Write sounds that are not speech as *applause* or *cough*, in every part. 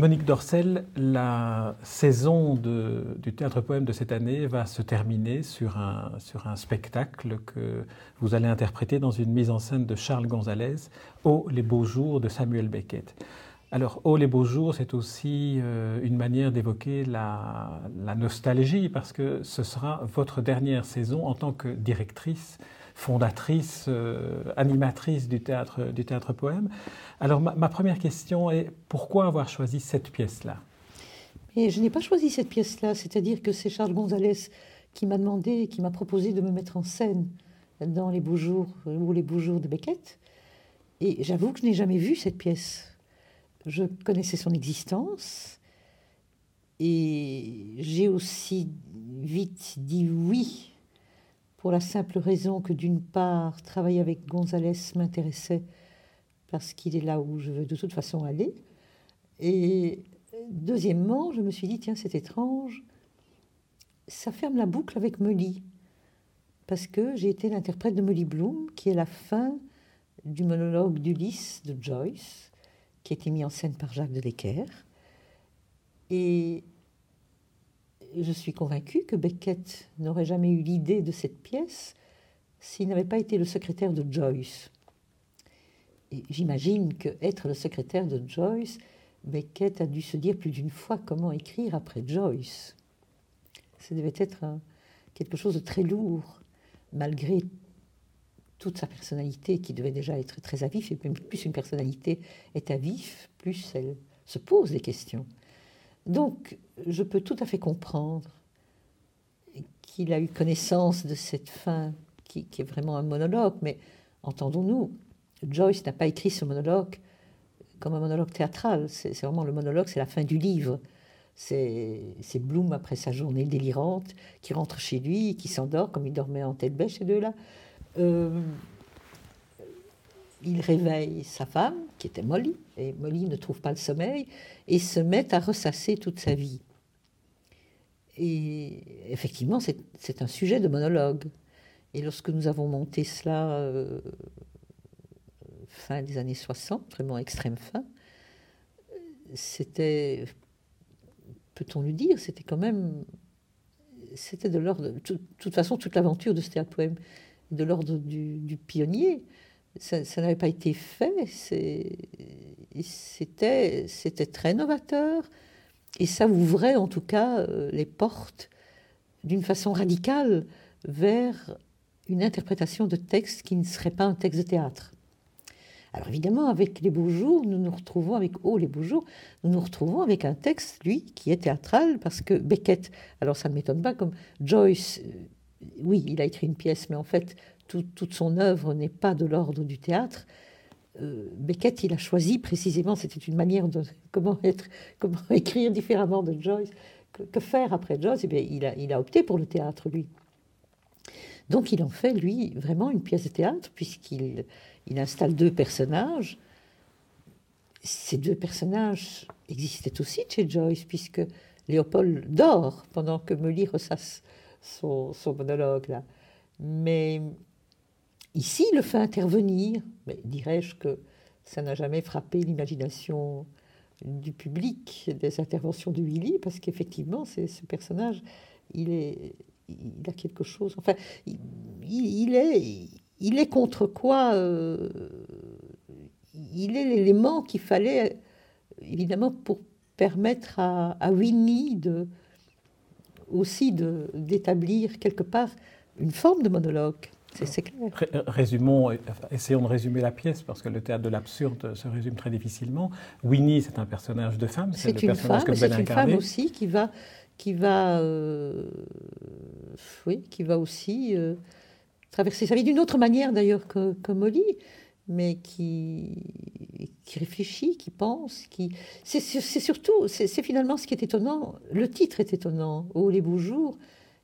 Monique Dorcel, la saison du théâtre poème de cette année va se terminer sur un, sur un spectacle que vous allez interpréter dans une mise en scène de Charles Gonzalez, Oh les beaux jours de Samuel Beckett. Alors, Oh les beaux jours, c'est aussi euh, une manière d'évoquer la, la, nostalgie, parce que ce sera votre dernière saison en tant que directrice fondatrice, euh, animatrice du théâtre, du théâtre poème. Alors ma, première question est pourquoi avoir choisi cette pièce-là? Mais je n'ai pas choisi cette pièce-là, c'est-à-dire que c'est Charles Gonzalez qui m'a demandé, qui m'a proposé de me mettre en scène dans les beaux jours ou les beaux jours de Beckett. Et j'avoue que je n'ai jamais vu cette pièce. Je connaissais son existence et j'ai aussi vite dit oui pour la simple raison que d'une part, travailler avec Gonzalez m'intéressait parce qu'il est là où je veux de toute façon aller. Et deuxièmement, je me suis dit, tiens, c'est étrange, ça ferme la boucle avec Molly, parce que j'ai été l'interprète de Molly Bloom, qui est la fin du monologue d'Ulysse de Joyce, qui a été mis en scène par Jacques de Decker. Et je suis convaincue que Beckett n'aurait jamais eu l'idée de cette pièce s'il n'avait pas été le secrétaire de Joyce. Et j'imagine que être le secrétaire de Joyce, Beckett a dû se dire plus d'une fois comment écrire après Joyce. Ça devait être quelque chose de très lourd, malgré toute sa personnalité qui devait déjà être très à vif, et plus une personnalité est à vif, plus elle se pose des questions. Donc, je peux tout à fait comprendre qu'il a eu connaissance de cette fin qui, est vraiment un monologue, mais entendons-nous, Joyce n'a pas écrit ce monologue comme un monologue théâtral, c'est vraiment le monologue, c'est la fin du livre. C'est Bloom, après sa journée délirante, qui rentre chez lui, qui s'endort, comme il dormait en tête bêche, ces deux-là. Euh, il réveille sa femme, qui était Molly, et Molly ne trouve pas le sommeil, et se met à ressasser toute sa vie. Et effectivement, c'est un sujet de monologue. Et lorsque nous avons monté cela, euh, fin des années 60, vraiment extrême fin, c'était, peut-on lui dire, c'était quand même, c'était de l'ordre, de toute façon, toute l'aventure de ce théâtre poème, de l'ordre du pionnier ça, n'avait pas été fait. C'était, très novateur et ça ouvrait en tout cas euh, les portes d'une façon radicale vers une interprétation de texte qui ne serait pas un texte de théâtre. Alors évidemment, avec Les Beaux Jours, nous nous retrouvons avec Oh les Beaux Jours, nous nous retrouvons avec un texte, lui, qui est théâtral, parce que Beckett, alors ça ne m'étonne pas, comme Joyce, euh, oui, il a écrit une pièce, mais en fait, toute son œuvre n'est pas de l'ordre du théâtre. Euh, Beckett, il a choisi précisément, c'était une manière de comment, être, comment *laughs* écrire différemment de Joyce. Que, faire après Joyce eh bien, il, a, opté pour le théâtre, lui. Donc il en fait, lui, vraiment une pièce de théâtre, puisqu'il il installe deux personnages. Ces deux personnages existaient aussi chez Joyce, puisque Léopold dort pendant que Molly ressasse son, son monologue. Là. Mais Ici, le fait intervenir, mais dirais-je que ça n'a jamais frappé l'imagination du public des interventions de Willy, parce qu'effectivement, ce personnage, il a quelque chose. Enfin, il, est, il est contre quoi euh, Il est l'élément qu'il fallait, évidemment, pour permettre à, à Winnie de aussi d'établir quelque part une forme de monologue. C'est clair. Résumons, essayons de résumer la pièce parce que le théâtre de l'absurde se résume très difficilement. Winnie, c'est un personnage de femme, c'est le personnage femme, que C'est une femme aussi qui va, qui va, euh, oui, qui va aussi euh, traverser sa vie d'une autre manière d'ailleurs que, que, Molly, mais qui, qui réfléchit, qui pense, qui. C'est surtout, c'est finalement ce qui est étonnant. Le titre est étonnant. Oh les beaux jours.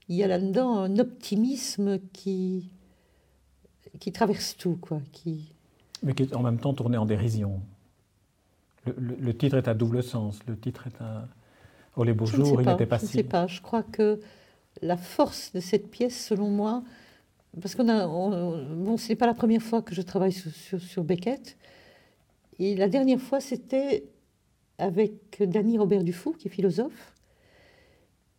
Il y a là-dedans un optimisme qui qui traverse tout, quoi. Qui... Mais qui est en même temps tourné en dérision. Le, titre est à double sens. Le titre est un. Oh les beaux jours, il n'était pas si. Je ne sais pas. Je crois que la force de cette pièce, selon moi, parce qu'on a, bon, c'est pas la première fois que je travaille sur, sur, Beckett, et la dernière fois, c'était avec Danny Robert Dufour, qui est philosophe,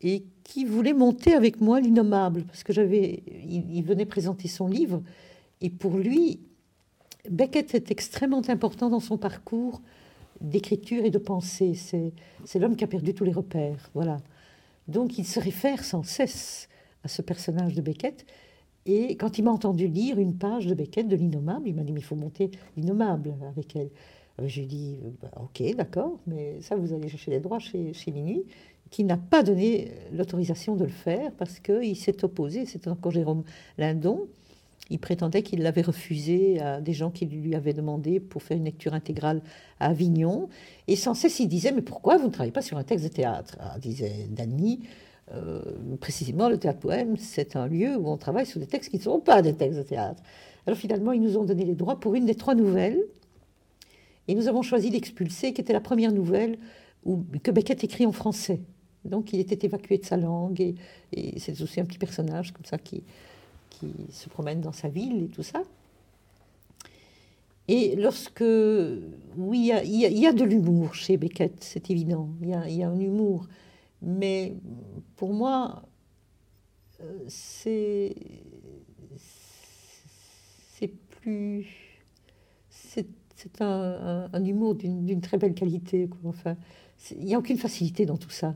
et qui voulait monter avec moi l'innommable, parce que j'avais, il, venait présenter son livre, et pour lui, Beckett est extrêmement important dans son parcours d'écriture et de pensée. C'est, l'homme qui a perdu tous les repères, voilà. Donc il se réfère sans cesse à ce personnage de Beckett. Et quand il m'a entendu lire une page de Beckett, de l'innommable, il m'a dit, mais il faut monter l'innommable avec elle. J'ai dit, bah, ok, d'accord, mais ça, vous allez chercher les droits chez, chez Minuit qui n'a pas donné l'autorisation de le faire parce qu'il s'est opposé, c'était encore Jérôme Lindon, il prétendait qu'il l'avait refusé à des gens qui lui avaient demandé pour faire une lecture intégrale à Avignon. Et sans cesse, il disait Mais pourquoi vous ne travaillez pas sur un texte de théâtre? Ah, disait Dany. Euh, précisément, le théâtre poème, c'est un lieu où on travaille sur des textes qui ne sont pas des textes de théâtre. Alors finalement, ils nous ont donné les droits pour une des trois nouvelles. Et nous avons choisi l'expulsé, qui était la première nouvelle où, que Beckett écrit en français. Donc il était évacué de sa langue et, c'est aussi un petit personnage comme ça qui, qui se promène dans sa ville et tout ça. Et lorsque, oui, il y, a, de l'humour chez Beckett, c'est évident, il y, a, un humour, mais pour moi, euh, c'est c'est plus c'est un, un, humour d'une très belle qualité. Enfin, il n'y a aucune facilité dans tout ça.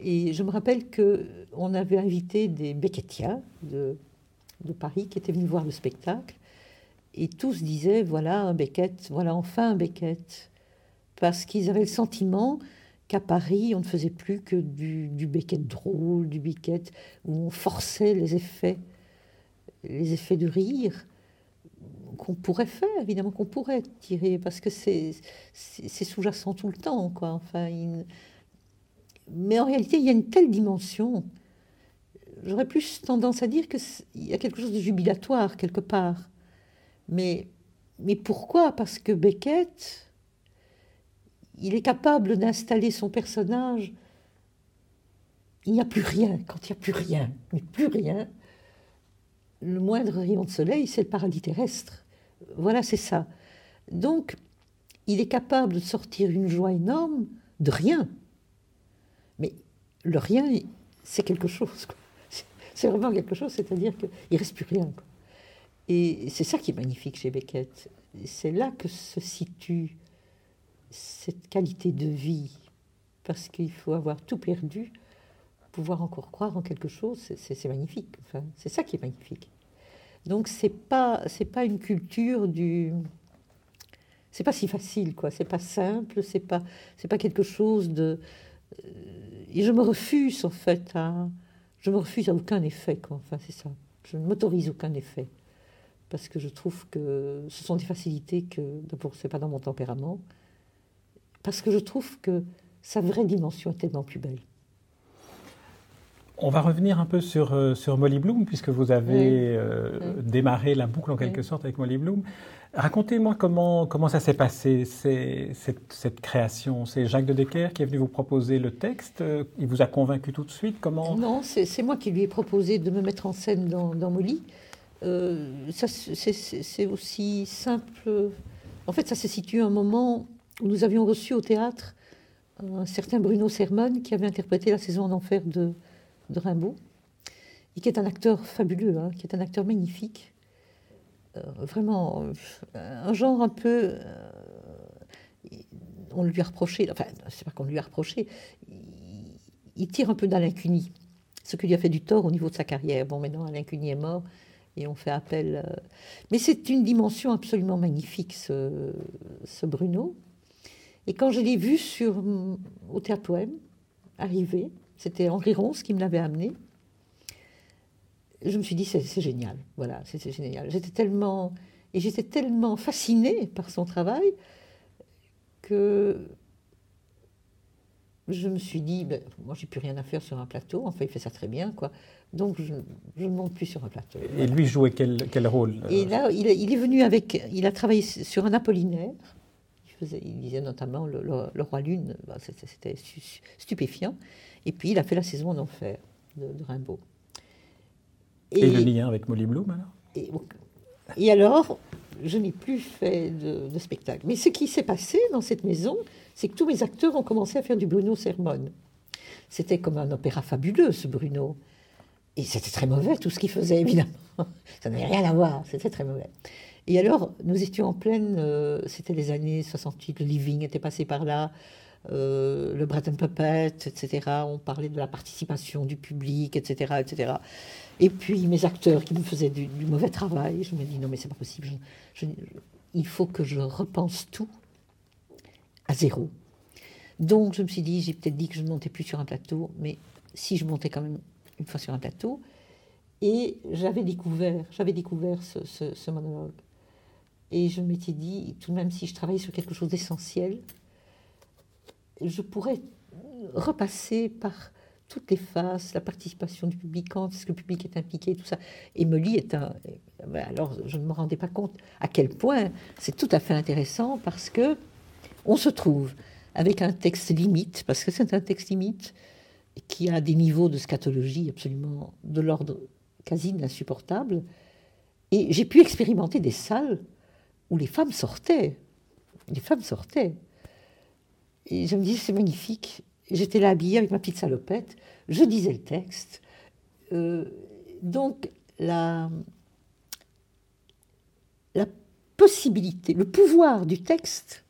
Et je me rappelle qu'on avait invité des Beckettiens de, de, Paris qui étaient venus voir le spectacle. Et tous disaient voilà un Beckett, voilà enfin un Beckett. Parce qu'ils avaient le sentiment qu'à Paris, on ne faisait plus que du, du Beckett drôle, du Beckett où on forçait les effets, les effets de rire qu'on pourrait faire, évidemment qu'on pourrait tirer, parce que c'est sous-jacent tout le temps. Quoi. Enfin, mais en réalité, il y a une telle dimension. J'aurais plus tendance à dire qu'il y a quelque chose de jubilatoire quelque part. Mais, mais pourquoi? Parce que Beckett, il est capable d'installer son personnage. Il n'y a plus rien. Quand il n'y a plus rien, mais plus rien, le moindre rayon de soleil, c'est le paradis terrestre. Voilà, c'est ça. Donc, il est capable de sortir une joie énorme de rien. Mais le rien, c'est quelque chose. C'est vraiment quelque chose, c'est-à-dire qu'il ne reste plus rien. Et c'est ça qui est magnifique chez Beckett. C'est là que se situe cette qualité de vie. Parce qu'il faut avoir tout perdu, pouvoir encore croire en quelque chose, c'est magnifique. C'est ça qui est magnifique. Donc c'est pas pas une culture du c'est pas si facile quoi, c'est pas simple, c'est pas pas quelque chose de et je me refuse en fait à, je me refuse à aucun effet, quoi. Enfin, c'est ça. Je ne m'autorise aucun effet parce que je trouve que ce sont des facilités que d'abord c'est pas dans mon tempérament, parce que je trouve que sa vraie dimension est tellement plus belle. On va revenir un peu sur, euh, sur Molly Bloom, puisque vous avez euh, démarré la boucle en quelque sorte avec Molly Bloom. Racontez-moi comment, comment ça s'est passé, cette, cette, création. C'est Jacques de Decker qui est venu vous proposer le texte. Il vous a convaincu tout de suite comment Non, c'est moi qui lui ai proposé de me mettre en scène dans, dans Molly. Euh, c'est aussi simple. En fait, ça se situe à un moment où nous avions reçu au théâtre un certain Bruno Sermon qui avait interprété la saison d'enfer de, de Rimbaud et qui est un acteur fabuleux, hein, qui est un acteur magnifique. Euh, vraiment un genre un peu. Euh, on lui a reproché, enfin, c'est pas qu'on lui a reproché, il, tire un peu d'Alain Cuny, ce qui lui a fait du tort au niveau de sa carrière. Bon, maintenant, Alain Cuny est mort et on fait appel. Euh, mais c'est une dimension absolument magnifique, ce, ce Bruno. Et quand je l'ai vu sur, au théâtre poème, arriver, c'était Henri Ronce qui me l'avait amené je me suis dit, c'est génial. Voilà, c'est génial. J'étais tellement. Et j'étais tellement fascinée par son travail que je me suis dit, ben, moi, j'ai plus rien à faire sur un plateau. Enfin, il fait ça très bien, quoi. Donc, je, ne monte plus sur un plateau. Et lui jouait quel, quel rôle euh? Et là, il, il, est venu avec. Il a travaillé sur un Apollinaire. Il, faisait, il disait notamment le, Roi Lune. C'était stupéfiant. Et puis, il a fait la saison en enfer de Rimbaud. Et, le lien avec Molly Bloom alors? Et, alors, je n'ai plus fait de, spectacle. Mais ce qui s'est passé dans cette maison, c'est que tous mes acteurs ont commencé à faire du Bruno Sermon. C'était comme un opéra fabuleux, ce Bruno. Et c'était très mauvais, tout ce qu'il faisait, évidemment. *laughs* Ça n'avait rien à voir, c'était très mauvais. Et alors, nous étions en pleine, euh, c'était les années 68, le Living était passé par là, euh, le Breton Puppet, etc. On parlait de la participation du public, etc., etc. Et puis mes acteurs qui me faisaient du, mauvais travail, je me dis non mais c'est pas possible, il faut que je repense tout à zéro. Donc je me suis dit, j'ai peut-être dit que je ne montais plus sur un plateau, mais si je montais quand même une fois sur un plateau, et j'avais découvert, j'avais découvert ce, monologue. Et je m'étais dit, tout de même si je travaillais sur quelque chose d'essentiel, je pourrais repasser par toutes les phases, la participation du public, quand est-ce que le public est impliqué, tout ça. Et Molly est un... Alors, je ne me rendais pas compte à quel point c'est tout à fait intéressant parce que on se trouve avec un texte limite, parce que c'est un texte limite qui a des niveaux de scatologie absolument de l'ordre quasi insupportable. Et j'ai pu expérimenter des salles où les femmes sortaient. Les femmes sortaient. Et je me disais, c'est magnifique. J'étais là habillée avec ma petite salopette, je disais le texte. Euh, donc, la, possibilité, le pouvoir du texte,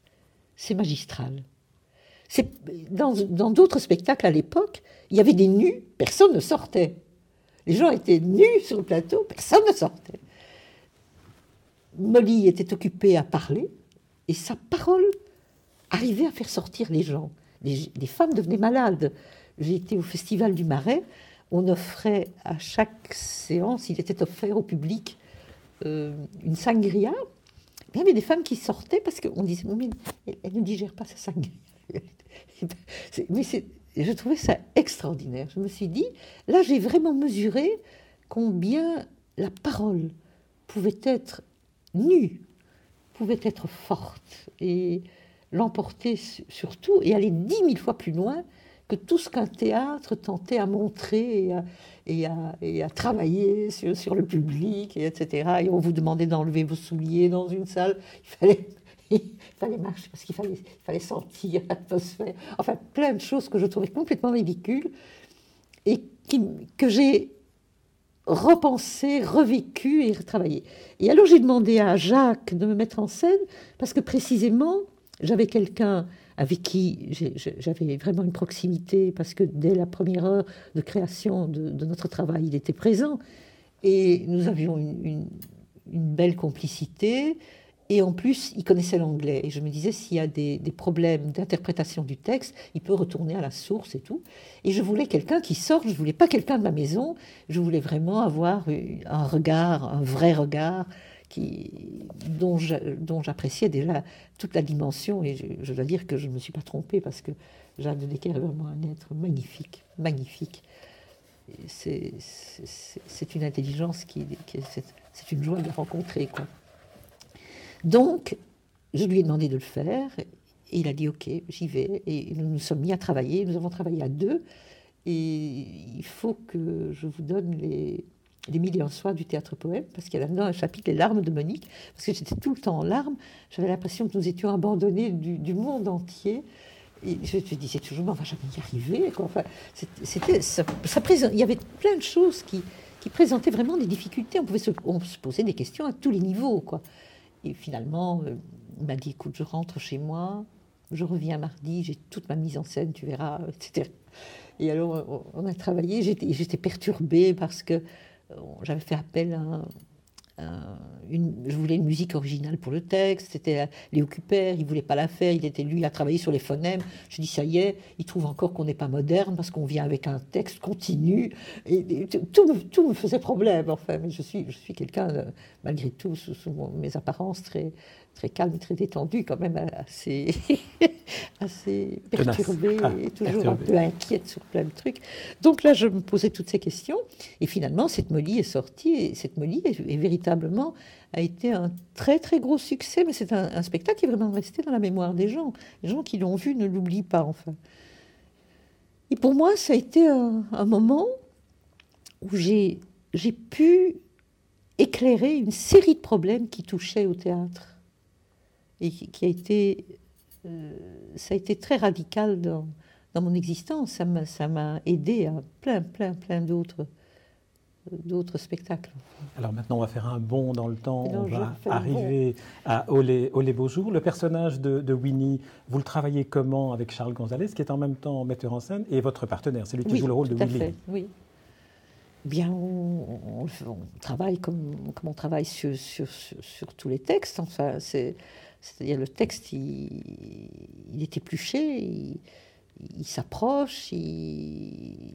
c'est magistral. Dans d'autres spectacles à l'époque, il y avait des nus, personne ne sortait. Les gens étaient nus sur le plateau, personne ne sortait. Molly était occupée à parler, et sa parole arriver à faire sortir les gens. Les, femmes devenaient malades. J'ai été au Festival du Marais. On offrait à chaque séance, il était offert au public euh, une sangria. il y avait des femmes qui sortaient parce qu'on disait mais elle, ne digère pas sa sangria. *laughs* mais je trouvais ça extraordinaire. Je me suis dit, là j'ai vraiment mesuré combien la parole pouvait être nue, pouvait être forte. Et l'emporter sur tout et aller dix mille fois plus loin que tout ce qu'un théâtre tentait à montrer et à, travailler sur, le public, et etc. Et on vous demandait d'enlever vos souliers dans une salle. Il fallait, il fallait marcher parce qu'il fallait, il fallait sentir l'atmosphère. Enfin, plein de choses que je trouvais complètement ridicules et qui, que j'ai repensé, revécu et retravaillé. Et alors j'ai demandé à Jacques de me mettre en scène parce que précisément, j'avais quelqu'un avec qui j'avais vraiment une proximité, parce que dès la première heure de création de, notre travail, il était présent. Et nous avions une, belle complicité. Et en plus, il connaissait l'anglais. Et je me disais, s'il y a des, problèmes d'interprétation du texte, il peut retourner à la source et tout. Et je voulais quelqu'un qui sorte. Je ne voulais pas quelqu'un de ma maison. Je voulais vraiment avoir un regard, un vrai regard qui, dont j'appréciais déjà toute la dimension. Et je, dois dire que je ne me suis pas trompée parce que Jeanne de Decker est vraiment un être magnifique, magnifique. C'est une intelligence qui, c'est une joie de rencontrer. Quoi. Donc, je lui ai demandé de le faire. Et il a dit OK, j'y vais. Et nous nous sommes mis à travailler. Nous avons travaillé à deux. Et il faut que je vous donne les, les mille et un du théâtre poème, parce qu'il y a là-dedans un chapitre, Les larmes de Monique, parce que j'étais tout le temps en larmes. J'avais l'impression que nous étions abandonnés du, monde entier. Et je disais toujours, on va jamais y arriver. Enfin, c'était, ça, il y avait plein de choses qui, présentaient vraiment des difficultés. On pouvait se, poser des questions à tous les niveaux. Quoi. Et finalement, euh, il m'a dit, écoute, je rentre chez moi, je reviens mardi, j'ai toute ma mise en scène, tu verras, etc. Et alors, on a travaillé, j'étais, perturbée parce que j'avais fait appel à, une, je voulais une musique originale pour le texte, c'était Léo Cuper, il voulait pas la faire, il était lui à travailler sur les phonèmes. Je dis ça y est, il trouve encore qu'on n'est pas moderne parce qu'on vient avec un texte continu tout, me faisait problème enfin. Mais je suis, je suis quelqu'un malgré tout sous, mes apparences très très calme et très détendu, quand même assez, *laughs* assez perturbée ah, et toujours un peu inquiète sur plein de trucs. Donc là, je me posais toutes ces questions. Et finalement, cette Molly est sortie. Et cette Molly est, véritablement a été un très très gros succès. Mais c'est un, spectacle qui est vraiment resté dans la mémoire des gens. Les gens qui l'ont vu ne l'oublient pas, enfin. Et pour moi, ça a été un, un moment où j'ai pu éclairer une série de problèmes qui touchaient au théâtre et qui, a été, euh, ça a été très radical dans, dans mon existence. Ça m'a aidé à plein, plein, plein d'autres d'autres spectacles. Alors maintenant, on va faire un bond dans le temps. on va arriver à Olé, Olé Beaujour. Le personnage de, Winnie, vous le travaillez comment avec Charles Gonzalez, qui est en même temps metteur en scène et votre partenaire? C'est lui qui joue le rôle de Willy. oui. Bien, on, travaille comme, comme, on travaille sur, sur, sur, tous les textes. Enfin, c'est-à-dire le texte, il, il est épluché, il, il s'approche, il,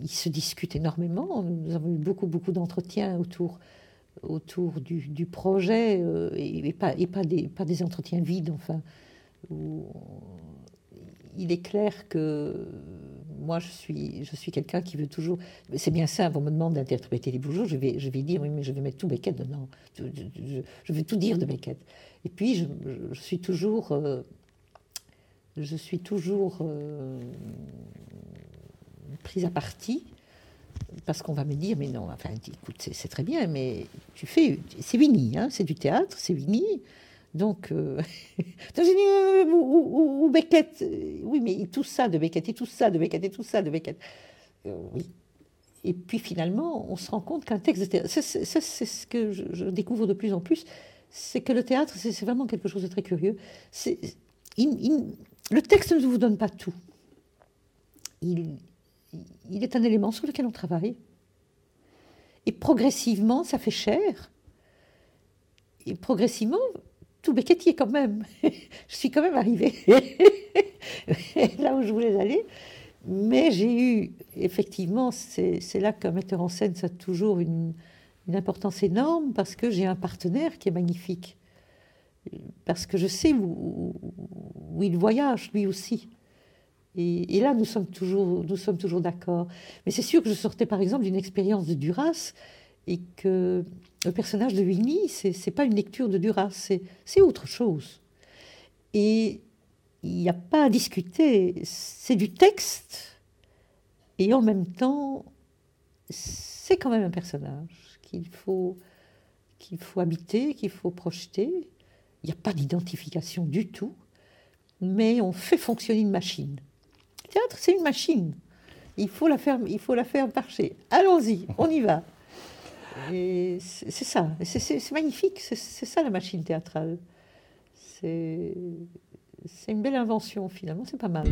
il se discute énormément. Nous avons eu beaucoup, beaucoup d'entretiens autour, autour du, projet euh, et, pas, et pas, des, pas des entretiens vides. Enfin, il est clair que moi, je suis, je suis quelqu'un qui veut toujours. C'est bien simple, on me demande d'interpréter les bougeons, je vais, je vais dire oui, mais je vais mettre tout Beckett dedans. Je, je, vais tout dire de Beckett. Et puis, je, suis toujours. Euh, je suis toujours. Euh, prise à partie, parce qu'on va me dire, mais non, enfin, écoute, c'est très bien, mais tu fais, c'est Winnie, hein, c'est du théâtre, c'est Winnie. Donc, euh, *laughs* euh ou, Beckett, euh, oui, mais tout ça de Beckett, et tout ça de Beckett, et tout ça de Beckett. Euh, oui. Et puis finalement, on se rend compte qu'un texte de théâtre, c'est ce que je, découvre de plus en plus, c'est que le théâtre, c'est vraiment quelque chose de très curieux. le texte ne vous donne pas tout. Il est un élément sur lequel on travaille. Et progressivement, ça fait cher. Et progressivement, tout est quand même. *laughs* je suis quand même arrivée *laughs* là où je voulais aller. Mais j'ai eu, effectivement, c'est là qu'un metteur en scène, ça a toujours une, importance énorme parce que j'ai un partenaire qui est magnifique. Parce que je sais où il voyage, lui aussi. Et, là, nous sommes toujours, nous sommes toujours d'accord. Mais c'est sûr que je sortais par exemple d'une expérience de Duras et que le personnage de Winnie, c'est n'est pas une lecture de Duras, c'est autre chose. Et il n'y a pas à discuter, c'est du texte et en même temps, c'est quand même un personnage qu'il faut, qu'il faut habiter, qu'il faut projeter. Il n'y a pas d'identification du tout, mais on fait fonctionner une machine. Le théâtre, c'est une machine. Il faut la faire, il faut la faire marcher. Allons-y, on y va. Et c'est ça, c'est magnifique, c'est ça la machine théâtrale. C'est une belle invention finalement, c'est pas mal.